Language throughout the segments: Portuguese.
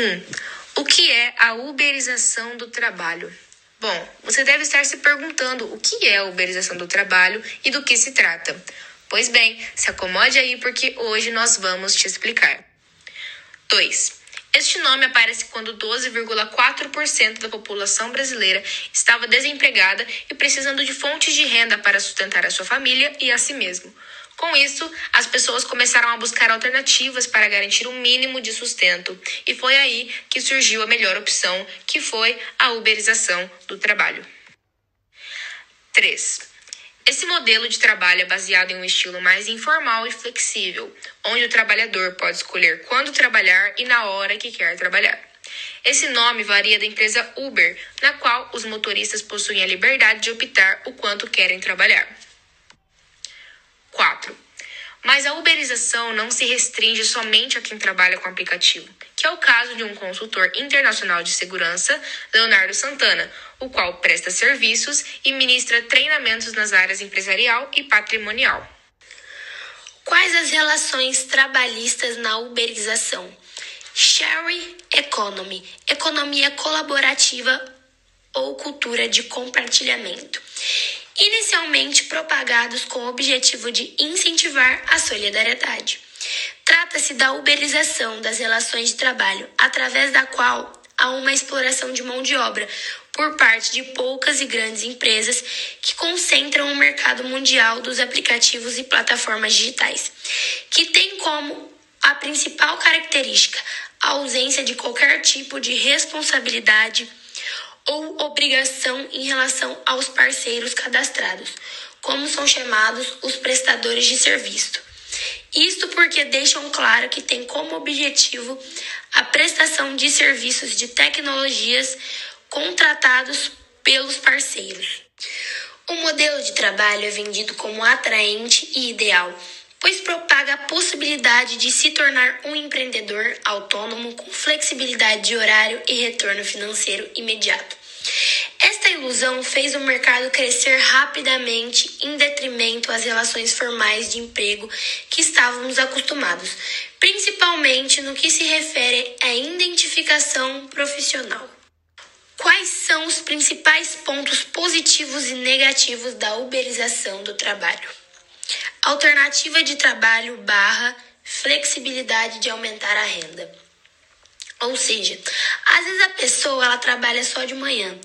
1. O que é a uberização do trabalho? Bom, você deve estar se perguntando o que é a uberização do trabalho e do que se trata. Pois bem, se acomode aí porque hoje nós vamos te explicar. 2. Este nome aparece quando 12,4% da população brasileira estava desempregada e precisando de fontes de renda para sustentar a sua família e a si mesmo. Com isso, as pessoas começaram a buscar alternativas para garantir um mínimo de sustento, e foi aí que surgiu a melhor opção, que foi a uberização do trabalho. 3. Esse modelo de trabalho é baseado em um estilo mais informal e flexível, onde o trabalhador pode escolher quando trabalhar e na hora que quer trabalhar. Esse nome varia da empresa Uber, na qual os motoristas possuem a liberdade de optar o quanto querem trabalhar. 4. Mas a uberização não se restringe somente a quem trabalha com aplicativo, que é o caso de um consultor internacional de segurança, Leonardo Santana, o qual presta serviços e ministra treinamentos nas áreas empresarial e patrimonial. Quais as relações trabalhistas na uberização? Share economy, economia colaborativa ou cultura de compartilhamento inicialmente propagados com o objetivo de incentivar a solidariedade. Trata-se da uberização das relações de trabalho, através da qual há uma exploração de mão de obra por parte de poucas e grandes empresas que concentram o mercado mundial dos aplicativos e plataformas digitais, que tem como a principal característica a ausência de qualquer tipo de responsabilidade ou obrigação em relação aos parceiros cadastrados, como são chamados os prestadores de serviço. Isto porque deixam claro que tem como objetivo a prestação de serviços de tecnologias contratados pelos parceiros. O modelo de trabalho é vendido como atraente e ideal, pois propaga a possibilidade de se tornar um empreendedor autônomo com flexibilidade de horário e retorno financeiro imediato. Esta ilusão fez o mercado crescer rapidamente em detrimento às relações formais de emprego que estávamos acostumados, principalmente no que se refere à identificação profissional. Quais são os principais pontos positivos e negativos da uberização do trabalho? Alternativa de trabalho barra flexibilidade de aumentar a renda. Ou seja, às vezes a pessoa ela trabalha só de manhã,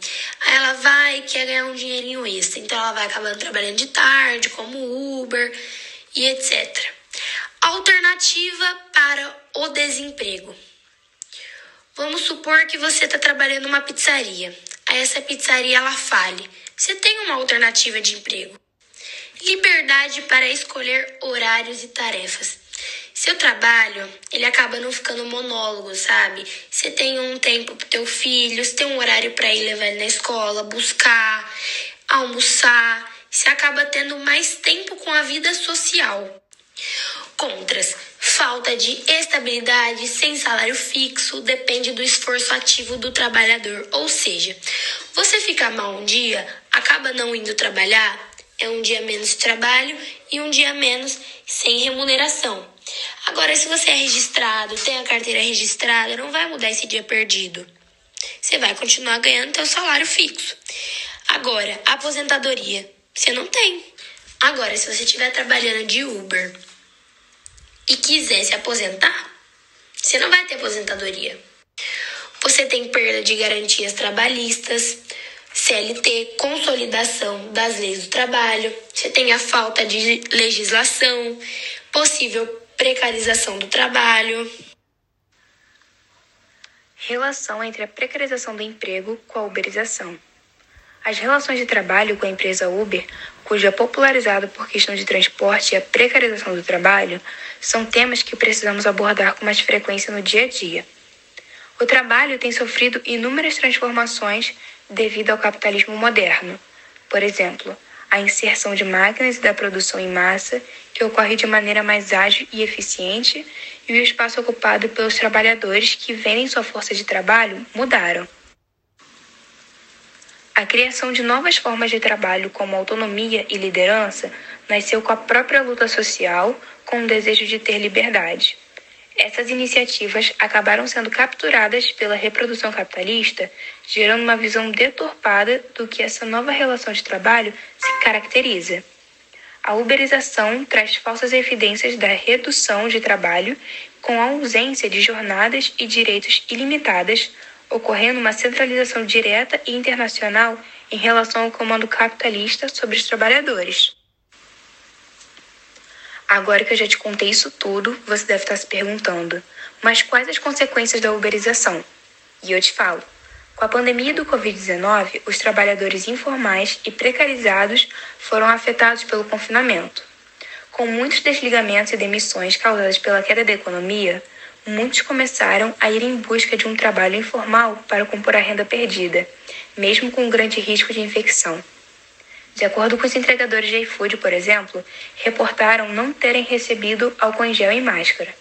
aí ela vai quer ganhar um dinheirinho extra, então ela vai acabando trabalhando de tarde, como Uber e etc. Alternativa para o desemprego. Vamos supor que você está trabalhando numa pizzaria, aí essa pizzaria ela fale. Você tem uma alternativa de emprego. Liberdade para escolher horários e tarefas. Seu trabalho, ele acaba não ficando monólogo, sabe? Você tem um tempo pro teu filho, você tem um horário para ir levar ele na escola, buscar, almoçar. Você acaba tendo mais tempo com a vida social. Contras: falta de estabilidade, sem salário fixo, depende do esforço ativo do trabalhador. Ou seja, você fica mal um dia, acaba não indo trabalhar, é um dia menos de trabalho e um dia menos sem remuneração. Agora, se você é registrado, tem a carteira registrada, não vai mudar esse dia perdido. Você vai continuar ganhando seu salário fixo. Agora, aposentadoria, você não tem. Agora, se você estiver trabalhando de Uber e quiser se aposentar, você não vai ter aposentadoria. Você tem perda de garantias trabalhistas, CLT, consolidação das leis do trabalho, você tem a falta de legislação, possível precarização do trabalho. Relação entre a precarização do emprego com a uberização. As relações de trabalho com a empresa Uber, cuja é popularizada por questão de transporte e a precarização do trabalho, são temas que precisamos abordar com mais frequência no dia a dia. O trabalho tem sofrido inúmeras transformações devido ao capitalismo moderno. Por exemplo, a inserção de máquinas e da produção em massa, que ocorre de maneira mais ágil e eficiente, e o espaço ocupado pelos trabalhadores que vendem sua força de trabalho mudaram. A criação de novas formas de trabalho, como autonomia e liderança, nasceu com a própria luta social, com o desejo de ter liberdade. Essas iniciativas acabaram sendo capturadas pela reprodução capitalista, gerando uma visão deturpada do que essa nova relação de trabalho se caracteriza. A uberização traz falsas evidências da redução de trabalho, com a ausência de jornadas e direitos ilimitadas, ocorrendo uma centralização direta e internacional em relação ao comando capitalista sobre os trabalhadores. Agora que eu já te contei isso tudo, você deve estar se perguntando: mas quais as consequências da uberização? E eu te falo. Com a pandemia do Covid-19, os trabalhadores informais e precarizados foram afetados pelo confinamento. Com muitos desligamentos e demissões causadas pela queda da economia, muitos começaram a ir em busca de um trabalho informal para compor a renda perdida, mesmo com um grande risco de infecção. De acordo com os entregadores de iFood, por exemplo, reportaram não terem recebido álcool em gel e máscara.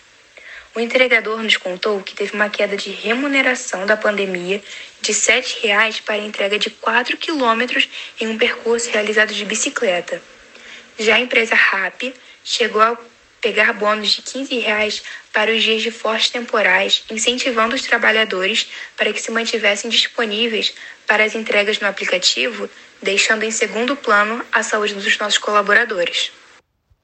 O entregador nos contou que teve uma queda de remuneração da pandemia de R$ 7,00 para a entrega de 4 quilômetros em um percurso realizado de bicicleta. Já a empresa RAP chegou a pegar bônus de 15 reais para os dias de fortes temporais, incentivando os trabalhadores para que se mantivessem disponíveis para as entregas no aplicativo deixando em segundo plano a saúde dos nossos colaboradores.